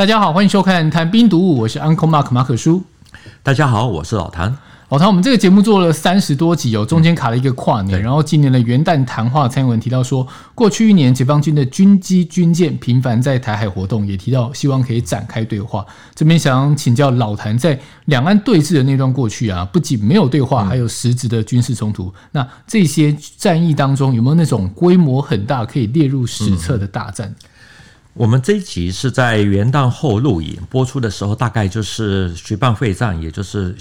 大家好，欢迎收看《谈兵读武》，我是 Uncle Mark 马可叔。大家好，我是老谭。老谭，我们这个节目做了三十多集哦，中间卡了一个跨年，嗯、然后今年的元旦谈话，蔡英文提到说，过去一年解放军的军机军舰频繁在台海活动，也提到希望可以展开对话。这边想请教老谭，在两岸对峙的那段过去啊，不仅没有对话，还有实质的军事冲突。嗯、那这些战役当中，有没有那种规模很大，可以列入史册的大战？嗯我们这一集是在元旦后录影播出的时候，大概就是徐蚌会战，也就是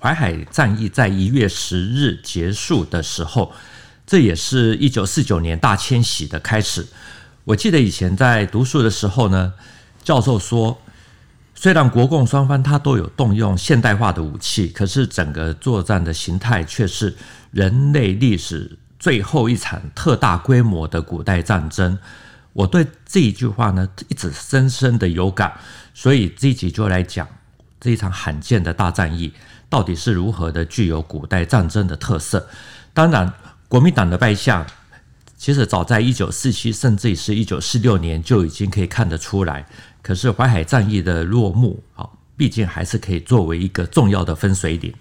淮海战役在一月十日结束的时候，这也是一九四九年大迁徙的开始。我记得以前在读书的时候呢，教授说，虽然国共双方他都有动用现代化的武器，可是整个作战的形态却是人类历史最后一场特大规模的古代战争。我对这一句话呢，一直深深的有感，所以这一集就来讲这一场罕见的大战役到底是如何的具有古代战争的特色。当然，国民党的败相，其实早在一九四七，甚至于是一九四六年就已经可以看得出来。可是淮海战役的落幕，啊，毕竟还是可以作为一个重要的分水岭。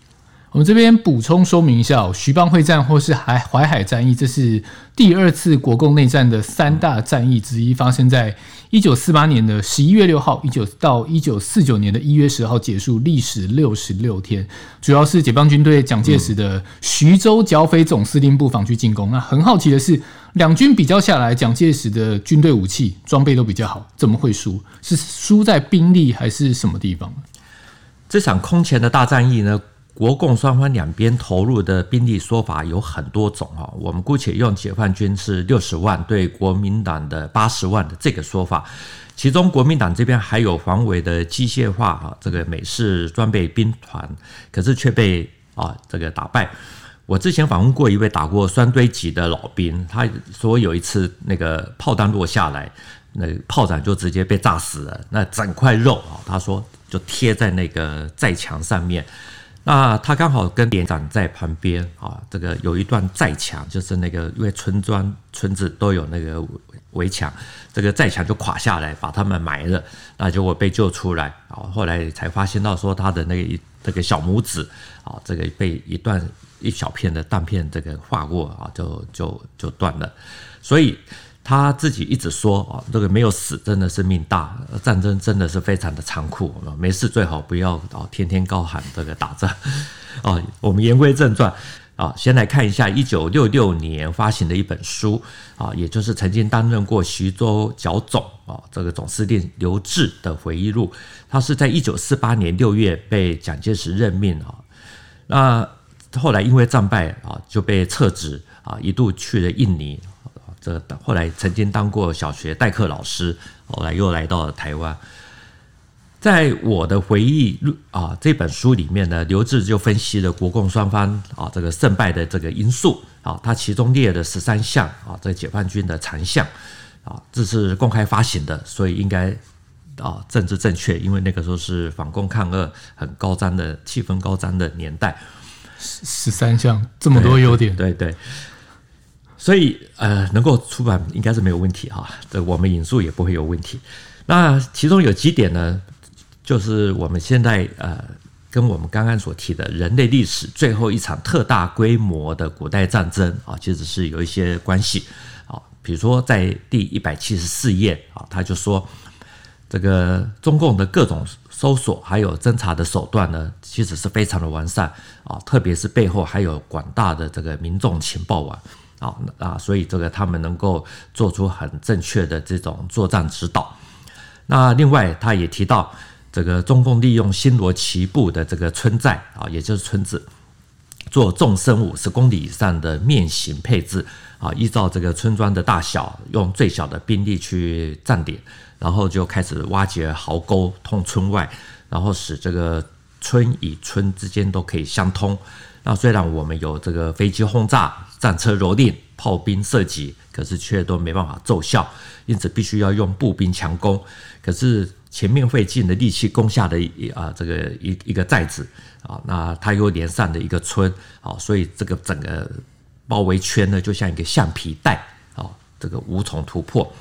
我们这边补充说明一下，徐蚌会战或是海淮海战役，这是第二次国共内战的三大战役之一，发生在一九四八年的十一月六号，一九到一九四九年的一月十号结束，历时六十六天。主要是解放军对蒋介石的徐州剿匪总司令部防区进攻。那很好奇的是，两军比较下来，蒋介石的军队武器装备都比较好，怎么会输？是输在兵力还是什么地方？这场空前的大战役呢？国共双方两边投入的兵力说法有很多种哈，我们姑且用解放军是六十万对国民党的八十万的这个说法，其中国民党这边还有防伪的机械化哈，这个美式装备兵团，可是却被啊这个打败。我之前访问过一位打过双堆级的老兵，他说有一次那个炮弹落下来，那炮长就直接被炸死了，那整块肉啊，他说就贴在那个寨墙上面。那他刚好跟连长在旁边啊，这个有一段寨墙，就是那个因为村庄村子都有那个围墙，这个寨墙就垮下来，把他们埋了。那结果被救出来啊，后来才发现到说他的那个一这个小拇指啊，这个被一段一小片的弹片这个划过啊，就就就断了，所以。他自己一直说啊，这个没有死真的是命大，战争真的是非常的残酷。没事最好不要啊，天天高喊这个打仗啊。我们言归正传啊，先来看一下一九六六年发行的一本书啊，也就是曾经担任过徐州剿总啊这个总司令刘峙的回忆录。他是在一九四八年六月被蒋介石任命啊，那后来因为战败啊就被撤职啊，一度去了印尼。这后来曾经当过小学代课老师，后来又来到了台湾。在我的回忆录啊这本书里面呢，刘志就分析了国共双方啊这个胜败的这个因素啊，他其中列了十三项啊，这个解放军的残项啊，这是公开发行的，所以应该啊政治正确，因为那个时候是反共抗俄很高涨的气氛高涨的年代。十三项这么多优点，对。对所以，呃，能够出版应该是没有问题哈，这我们引述也不会有问题。那其中有几点呢，就是我们现在呃，跟我们刚刚所提的人类历史最后一场特大规模的古代战争啊，其实是有一些关系啊。比如说，在第一百七十四页啊，他就说，这个中共的各种搜索还有侦查的手段呢，其实是非常的完善啊，特别是背后还有广大的这个民众情报网。啊，所以这个他们能够做出很正确的这种作战指导。那另外，他也提到这个中共利用新罗棋布的这个村寨啊，也就是村子，做纵深五十公里以上的面形配置啊，依照这个村庄的大小，用最小的兵力去站点，然后就开始挖掘壕沟通村外，然后使这个村与村之间都可以相通。那虽然我们有这个飞机轰炸、战车蹂躏、炮兵射击，可是却都没办法奏效，因此必须要用步兵强攻。可是前面费尽的力气攻下的啊，这个一一个寨子啊，那它又连上的一个村啊，所以这个整个包围圈呢，就像一个橡皮带啊，这个无从突破。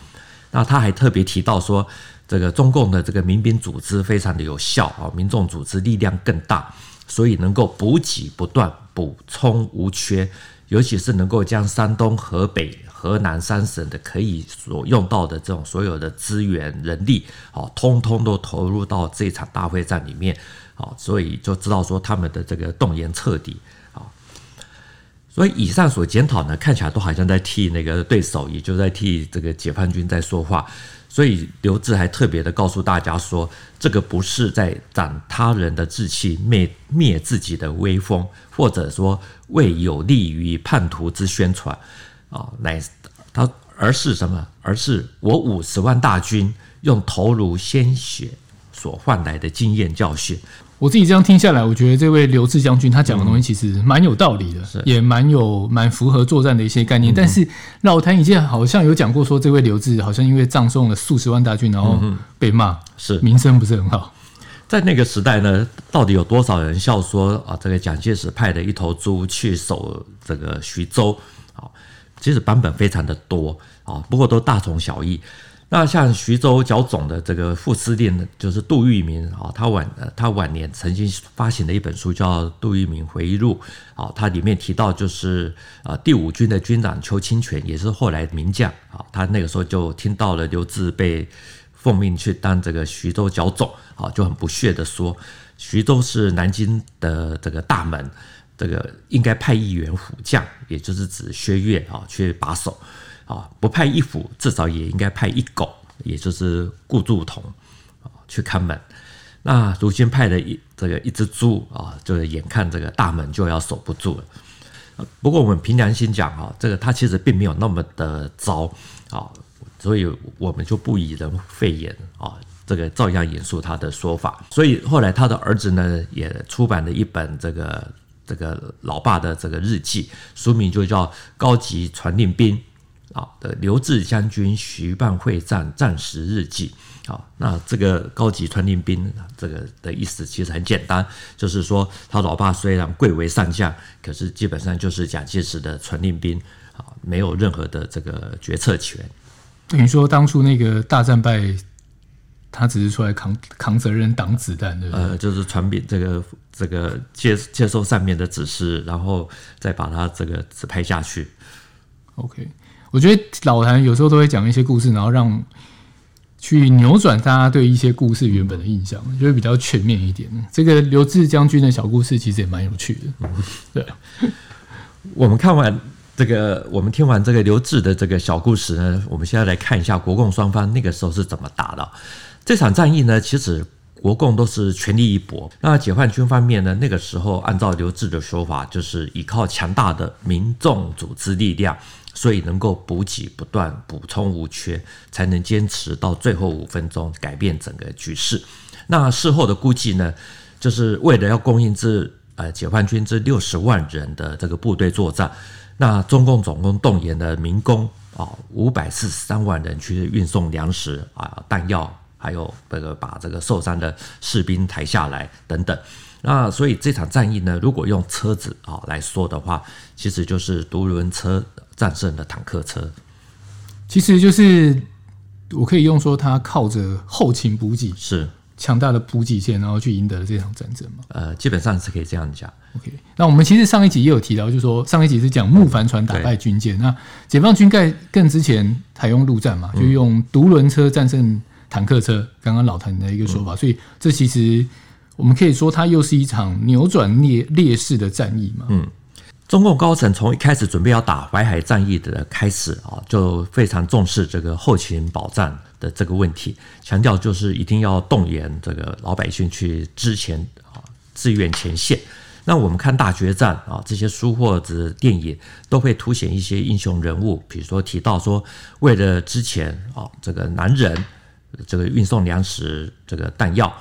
那他还特别提到说，这个中共的这个民兵组织非常的有效啊，民众组织力量更大，所以能够补给不断，补充无缺，尤其是能够将山东、河北、河南三省的可以所用到的这种所有的资源、人力，哦，通通都投入到这场大会战里面，哦，所以就知道说他们的这个动员彻底，所以以上所检讨呢，看起来都好像在替那个对手，也就在替这个解放军在说话。所以刘志还特别的告诉大家说，这个不是在长他人的志气，灭灭自己的威风，或者说为有利于叛徒之宣传啊，乃他而是什么？而是我五十万大军用头颅鲜血所换来的经验教训。我自己这样听下来，我觉得这位刘志将军他讲的东西其实蛮有道理的，嗯、也蛮有蛮符合作战的一些概念。嗯、但是老谭以前好像有讲过，说这位刘志好像因为葬送了数十万大军，然后被骂，是名声不是很好。在那个时代呢，到底有多少人笑说啊，这个蒋介石派的一头猪去守这个徐州啊？其实版本非常的多啊，不过都大同小异。那像徐州剿总的这个副司令呢，就是杜聿明啊，他晚他晚年曾经发行的一本书叫《杜聿明回忆录》啊，他里面提到就是啊第五军的军长邱清泉也是后来名将啊，他那个时候就听到了刘志被奉命去当这个徐州剿总啊，就很不屑地说，徐州是南京的这个大门，这个应该派一员虎将，也就是指薛岳啊去把守。啊，不派一虎，至少也应该派一狗，也就是顾祝同啊去看门。那如今派的一这个一只猪啊，就是眼看这个大门就要守不住了。不过我们凭良心讲啊，这个他其实并没有那么的糟啊，所以我们就不以人废言啊，这个照样引述他的说法。所以后来他的儿子呢，也出版了一本这个这个老爸的这个日记，书名就叫《高级传令兵》。啊的刘志将军徐蚌会战战时日记，好，那这个高级传令兵，这个的意思其实很简单，就是说他老爸虽然贵为上将，可是基本上就是蒋介石的传令兵，啊，没有任何的这个决策权。等于说当初那个大战败，他只是出来扛扛责任挡子弹，对不对？呃，就是传兵这个这个接接受上面的指示，然后再把他这个指派下去。OK。我觉得老谭有时候都会讲一些故事，然后让去扭转大家对一些故事原本的印象，就会比较全面一点。这个刘志将军的小故事其实也蛮有趣的。对，我们看完这个，我们听完这个刘志的这个小故事呢，我们现在来看一下国共双方那个时候是怎么打的。这场战役呢，其实国共都是全力一搏。那解放军方面呢，那个时候按照刘志的说法，就是依靠强大的民众组织力量。所以能够补给不断，补充无缺，才能坚持到最后五分钟，改变整个局势。那事后的估计呢，就是为了要供应这呃解放军这六十万人的这个部队作战，那中共总共动员了民工啊五百四十三万人去运送粮食啊弹药，还有这个把这个受伤的士兵抬下来等等。那所以这场战役呢，如果用车子啊来说的话，其实就是独轮车。战胜了坦克车，其实就是我可以用说，他靠着后勤补给是强大的补给线，然后去赢得了这场战争嘛？呃，基本上是可以这样讲。OK，那我们其实上一集也有提到，就是说上一集是讲木帆船打败军舰，那解放军在更之前采用陆战嘛，就用独轮车战胜坦克车。刚刚老谭的一个说法，所以这其实我们可以说，它又是一场扭转劣劣势的战役嘛？嗯。中共高层从一开始准备要打淮海战役的开始啊，就非常重视这个后勤保障的这个问题，强调就是一定要动员这个老百姓去支前啊，支援前线。那我们看大决战啊，这些书或者电影都会凸显一些英雄人物，比如说提到说，为了之前啊，这个男人这个运送粮食这个弹药，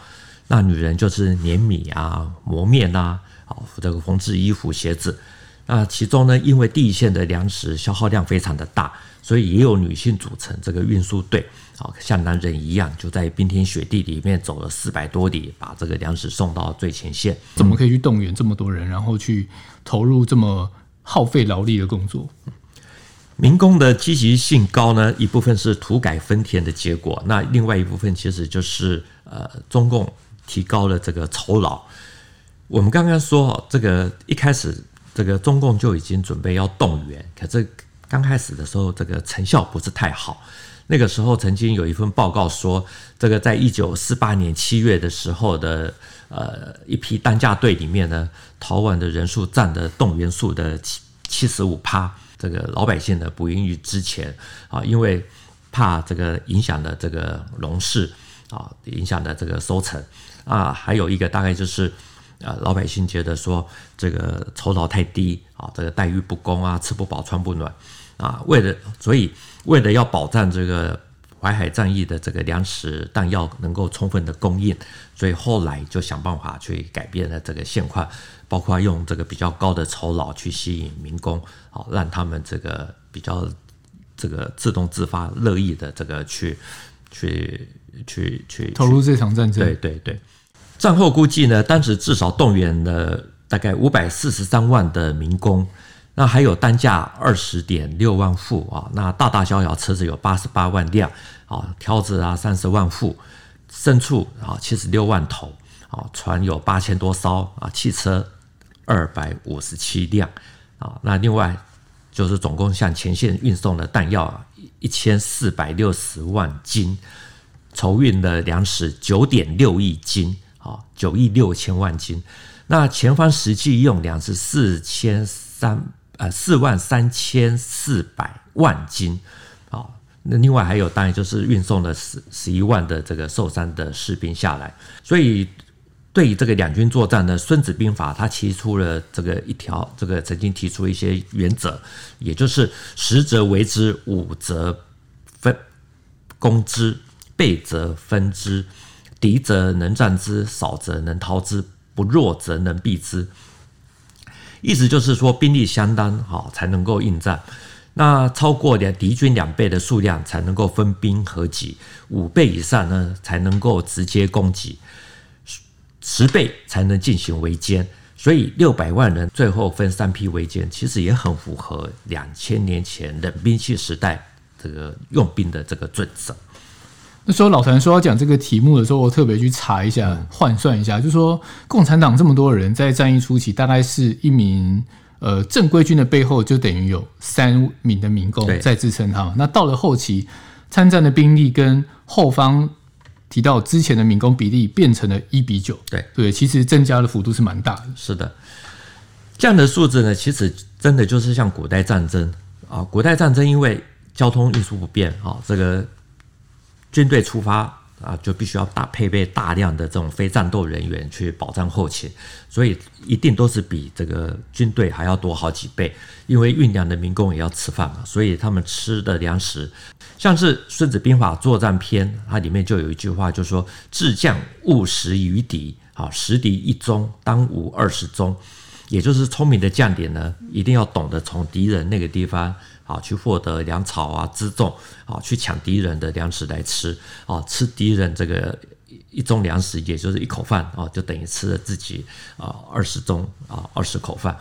那女人就是碾米啊、磨面啊，好这个缝制衣服鞋子。那其中呢，因为第一线的粮食消耗量非常的大，所以也有女性组成这个运输队，好像男人一样，就在冰天雪地里面走了四百多里，把这个粮食送到最前线。怎么可以去动员这么多人，然后去投入这么耗费劳力的工作？民工的积极性高呢，一部分是土改分田的结果，那另外一部分其实就是呃，中共提高了这个酬劳。我们刚刚说这个一开始这个中共就已经准备要动员，可是刚开始的时候这个成效不是太好。那个时候曾经有一份报告说，这个在一九四八年七月的时候的呃一批担架队里面呢，逃亡的人数占的动员数的七七十五趴。这个老百姓呢不愿意之前啊，因为怕这个影响了这个农事啊，影响了这个收成啊，还有一个大概就是啊，老百姓觉得说这个酬劳太低啊，这个待遇不公啊，吃不饱穿不暖啊，为了所以为了要保障这个淮海战役的这个粮食弹药能够充分的供应，所以后来就想办法去改变了这个现况。包括用这个比较高的酬劳去吸引民工，好让他们这个比较这个自动自发、乐意的这个去去去去投入这场战争。对对对，战后估计呢，当时至少动员了大概五百四十三万的民工，那还有单价二十点六万副啊，那大大小小车子有八十八万辆啊，挑子啊三十万副，牲畜啊七十六万头啊，船有八千多艘啊，汽车。二百五十七辆啊，那另外就是总共向前线运送的弹药，一千四百六十万斤，筹运的粮食九点六亿斤啊，九亿六千万斤。那前方实际用粮是四千三呃四万三千四百万斤啊。那另外还有当然就是运送了十十一万的这个受伤的士兵下来，所以。对于这个两军作战呢，《孙子兵法》他提出了这个一条，这个曾经提出一些原则，也就是十则为之，五则分攻之，倍则分之，敌则能战之，少则能逃之，不弱则能避之。意思就是说，兵力相当好才能够应战，那超过两敌军两倍的数量才能够分兵合击，五倍以上呢才能够直接攻击。十倍才能进行围歼，所以六百万人最后分三批围歼，其实也很符合两千年前冷兵器时代这个用兵的这个准则。那时候老谭说要讲这个题目的时候，我特别去查一下，换算一下，就是说共产党这么多人在战役初期，大概是一名呃正规军的背后就等于有三名的民工在支撑他。那到了后期，参战的兵力跟后方。提到之前的民工比例变成了一比九，对对，其实增加的幅度是蛮大的。是的，这样的数字呢，其实真的就是像古代战争啊，古代战争因为交通运输不便啊，这个军队出发。啊，就必须要大配备大量的这种非战斗人员去保障后勤，所以一定都是比这个军队还要多好几倍。因为运粮的民工也要吃饭嘛，所以他们吃的粮食，像是《孙子兵法·作战篇》，它里面就有一句话，就说：“智将务食于敌，啊，食敌一中，当无二十中。”也就是聪明的将领呢，一定要懂得从敌人那个地方。啊，去获得粮草啊、辎重啊，去抢敌人的粮食来吃啊，吃敌人这个一中粮食，也就是一口饭啊，就等于吃了自己啊二十中啊二十口饭。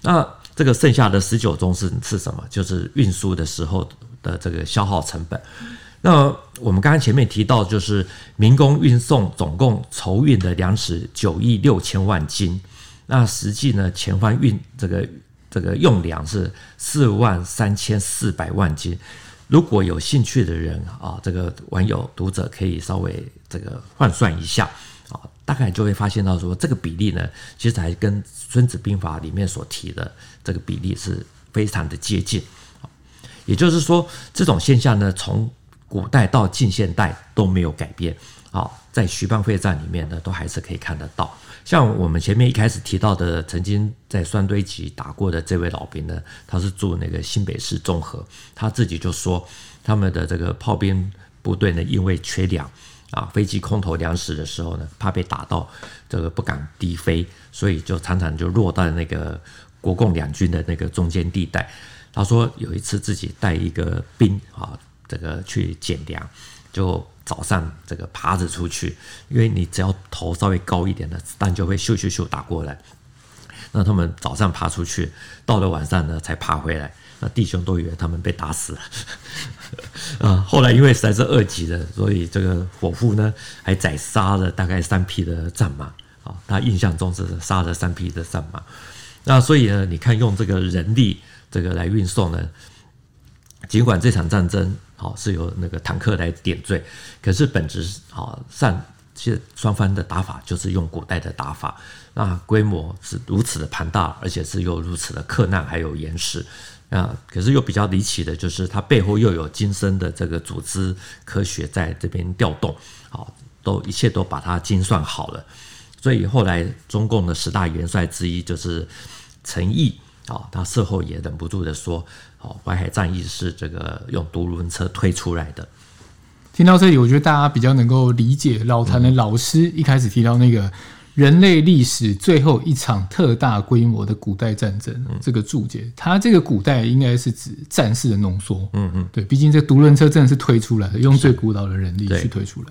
那这个剩下的十九中是是什么？就是运输的时候的这个消耗成本。那我们刚刚前面提到，就是民工运送总共筹运的粮食九亿六千万斤，那实际呢，前方运这个。这个用粮是四万三千四百万斤，如果有兴趣的人啊，这个网友读者可以稍微这个换算一下啊，大概就会发现到说，这个比例呢，其实还跟《孙子兵法》里面所提的这个比例是非常的接近啊。也就是说，这种现象呢，从古代到近现代都没有改变啊，在徐蚌会战里面呢，都还是可以看得到。像我们前面一开始提到的，曾经在酸堆集打过的这位老兵呢，他是住那个新北市中和，他自己就说，他们的这个炮兵部队呢，因为缺粮啊，飞机空投粮食的时候呢，怕被打到，这个不敢低飞，所以就常常就落到那个国共两军的那个中间地带。他说有一次自己带一个兵啊，这个去捡粮，就。早上这个爬着出去，因为你只要头稍微高一点的子弹就会咻咻咻打过来。那他们早上爬出去，到了晚上呢才爬回来。那弟兄都以为他们被打死了。啊，后来因为实在是饿极了，所以这个伙夫呢还宰杀了大概三匹的战马啊。他印象中是杀了三匹的战马。那所以呢，你看用这个人力这个来运送呢，尽管这场战争好是由那个坦克来点缀，可是本质啊上其实双方的打法就是用古代的打法。那规模是如此的庞大，而且是又如此的克难，还有严实。啊，可是又比较离奇的，就是它背后又有精深的这个组织科学在这边调动，好，都一切都把它精算好了。所以后来中共的十大元帅之一就是陈毅，啊，他事后也忍不住的说，哦，淮海战役是这个用独轮车推出来的。听到这里，我觉得大家比较能够理解老谭的老师一开始提到那个。人类历史最后一场特大规模的古代战争，这个注解，他这个古代应该是指战士的浓缩。嗯嗯，对，毕竟这独轮车真的是推出来的，用最古老的人力去推出来。